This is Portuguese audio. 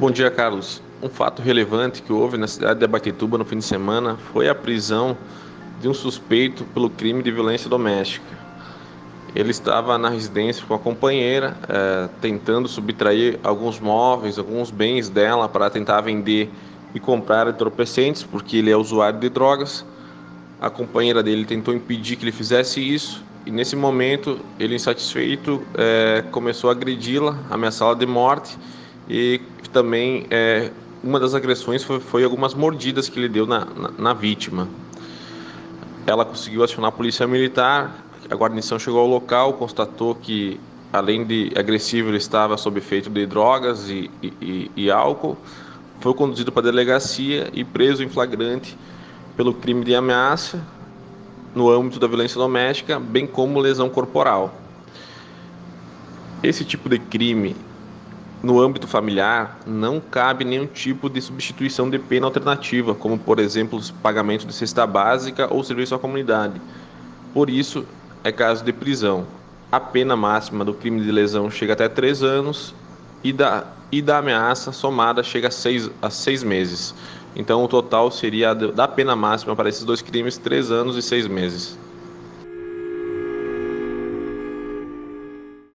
Bom dia, Carlos. Um fato relevante que houve na cidade de Abaquetuba no fim de semana foi a prisão de um suspeito pelo crime de violência doméstica. Ele estava na residência com a companheira, eh, tentando subtrair alguns móveis, alguns bens dela para tentar vender e comprar entorpecentes, porque ele é usuário de drogas. A companheira dele tentou impedir que ele fizesse isso e nesse momento ele insatisfeito eh, começou a agredi-la, ameaçá-la de morte e também é, uma das agressões foi, foi, algumas mordidas que ele deu na, na, na, vítima. Ela conseguiu acionar a polícia militar, a guarnição chegou ao local, constatou que além de agressivo ele estava sob efeito de drogas e, e, e álcool, foi conduzido para a delegacia e preso em flagrante pelo crime de ameaça no âmbito da violência doméstica, bem como lesão corporal. Esse tipo de crime no âmbito familiar, não cabe nenhum tipo de substituição de pena alternativa, como, por exemplo, pagamento de cesta básica ou serviço à comunidade. Por isso, é caso de prisão. A pena máxima do crime de lesão chega até três anos e da, e da ameaça somada chega a seis, a seis meses. Então, o total seria da pena máxima para esses dois crimes três anos e seis meses.